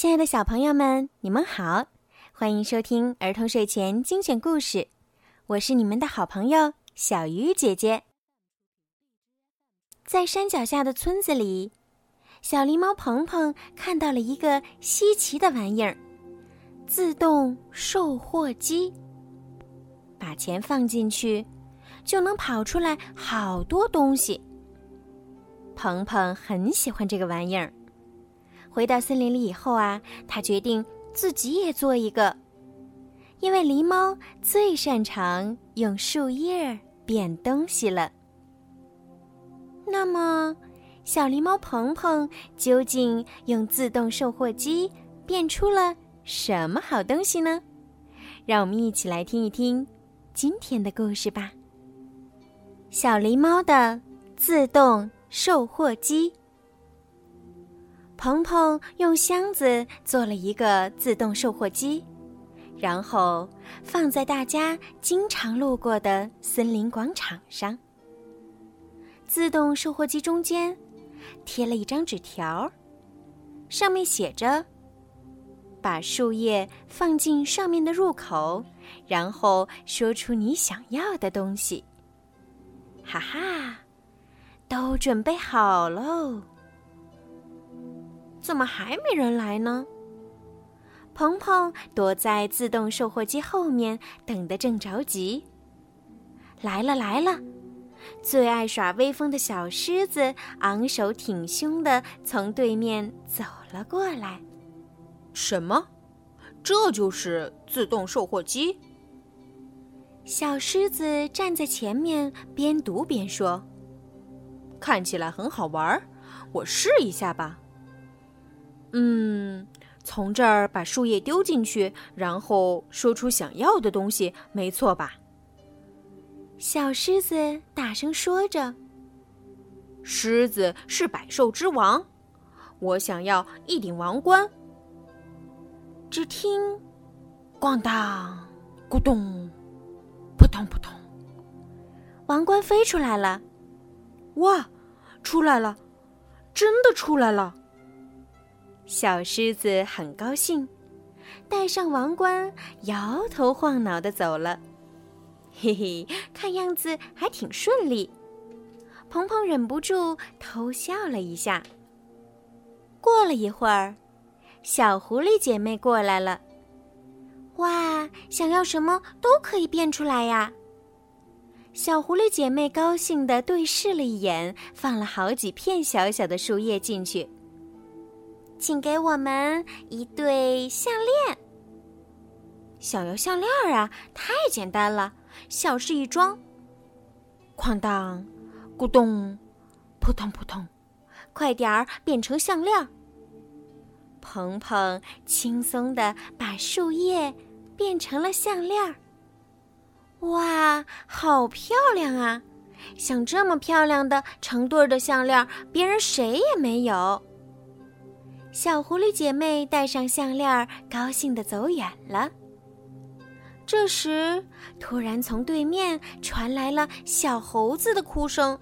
亲爱的小朋友们，你们好，欢迎收听儿童睡前精选故事，我是你们的好朋友小鱼姐姐。在山脚下的村子里，小狸猫鹏鹏看到了一个稀奇的玩意儿——自动售货机。把钱放进去，就能跑出来好多东西。鹏鹏很喜欢这个玩意儿。回到森林里以后啊，他决定自己也做一个，因为狸猫最擅长用树叶变东西了。那么，小狸猫鹏鹏究竟用自动售货机变出了什么好东西呢？让我们一起来听一听今天的故事吧。小狸猫的自动售货机。鹏鹏用箱子做了一个自动售货机，然后放在大家经常路过的森林广场上。自动售货机中间贴了一张纸条，上面写着：“把树叶放进上面的入口，然后说出你想要的东西。”哈哈，都准备好喽。怎么还没人来呢？鹏鹏躲在自动售货机后面，等得正着急。来了来了，最爱耍威风的小狮子昂首挺胸的从对面走了过来。什么？这就是自动售货机？小狮子站在前面，边读边说：“看起来很好玩，我试一下吧。”嗯，从这儿把树叶丢进去，然后说出想要的东西，没错吧？小狮子大声说着：“狮子是百兽之王，我想要一顶王冠。”只听“咣当，咕咚，扑通扑通”，王冠飞出来了！哇，出来了，真的出来了！小狮子很高兴，戴上王冠，摇头晃脑的走了。嘿嘿，看样子还挺顺利。鹏鹏忍不住偷笑了一下。过了一会儿，小狐狸姐妹过来了。哇，想要什么都可以变出来呀！小狐狸姐妹高兴的对视了一眼，放了好几片小小的树叶进去。请给我们一对项链。想要项链啊？太简单了，小事一桩。哐当，咕咚，扑通扑通，快点儿变成项链。鹏鹏轻松的把树叶变成了项链。哇，好漂亮啊！像这么漂亮的成对儿的项链，别人谁也没有。小狐狸姐妹戴上项链，高兴的走远了。这时，突然从对面传来了小猴子的哭声：“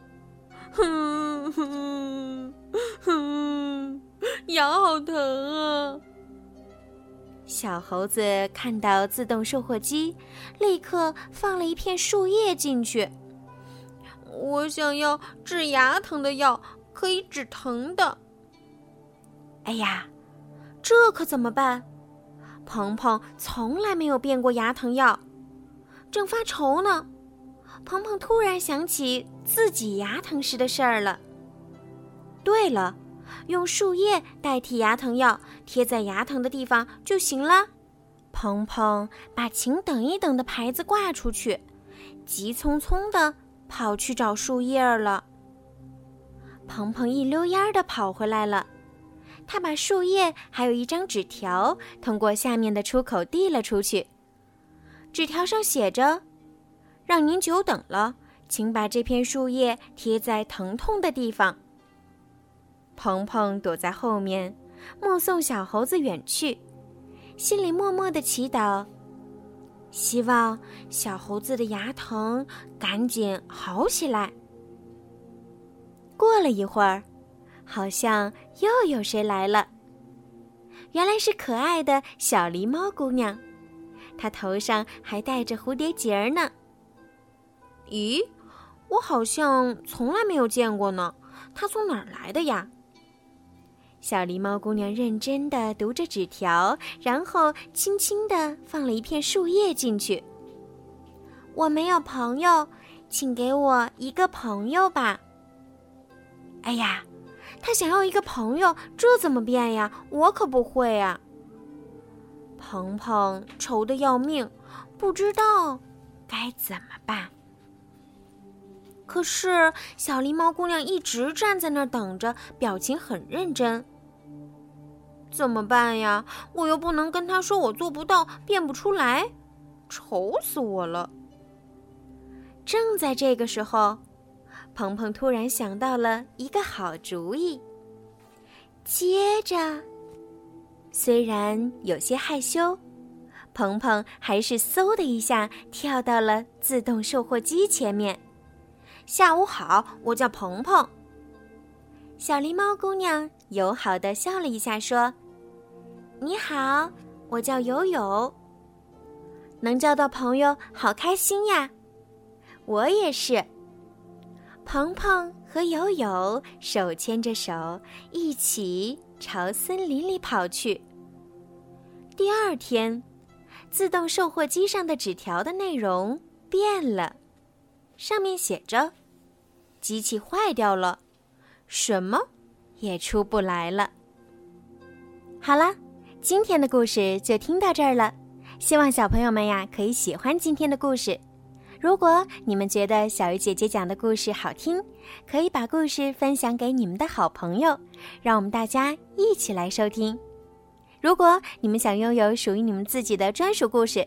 哼哼哼，牙好疼啊！”小猴子看到自动售货机，立刻放了一片树叶进去。我想要治牙疼的药，可以止疼的。哎呀，这可怎么办？鹏鹏从来没有变过牙疼药，正发愁呢。鹏鹏突然想起自己牙疼时的事儿了。对了，用树叶代替牙疼药，贴在牙疼的地方就行了。鹏鹏把“请等一等”的牌子挂出去，急匆匆的跑去找树叶了。鹏鹏一溜烟儿的跑回来了。他把树叶还有一张纸条通过下面的出口递了出去。纸条上写着：“让您久等了，请把这片树叶贴在疼痛的地方。”鹏鹏躲在后面，目送小猴子远去，心里默默的祈祷，希望小猴子的牙疼赶紧好起来。过了一会儿。好像又有谁来了？原来是可爱的小狸猫姑娘，她头上还戴着蝴蝶结儿呢。咦，我好像从来没有见过呢。她从哪儿来的呀？小狸猫姑娘认真的读着纸条，然后轻轻的放了一片树叶进去。我没有朋友，请给我一个朋友吧。哎呀，他想要一个朋友，这怎么变呀？我可不会啊。鹏鹏愁得要命，不知道该怎么办。可是小狸猫姑娘一直站在那儿等着，表情很认真。怎么办呀？我又不能跟他说我做不到，变不出来，愁死我了。正在这个时候，鹏鹏突然想到了一个好主意。接着，虽然有些害羞，鹏鹏还是嗖的一下跳到了自动售货机前面。下午好，我叫鹏鹏。小狸猫姑娘友好的笑了一下，说：“你好，我叫友友。能交到朋友，好开心呀！我也是。”鹏鹏和友友手牵着手，一起朝森林里跑去。第二天，自动售货机上的纸条的内容变了。上面写着：“机器坏掉了，什么也出不来了。”好了，今天的故事就听到这儿了。希望小朋友们呀可以喜欢今天的故事。如果你们觉得小鱼姐姐讲的故事好听，可以把故事分享给你们的好朋友，让我们大家一起来收听。如果你们想拥有属于你们自己的专属故事，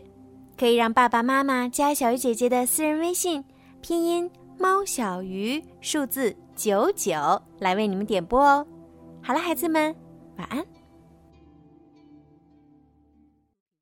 可以让爸爸妈妈加小鱼姐姐的私人微信。拼音猫小鱼数字九九来为你们点播哦。好了，孩子们，晚安。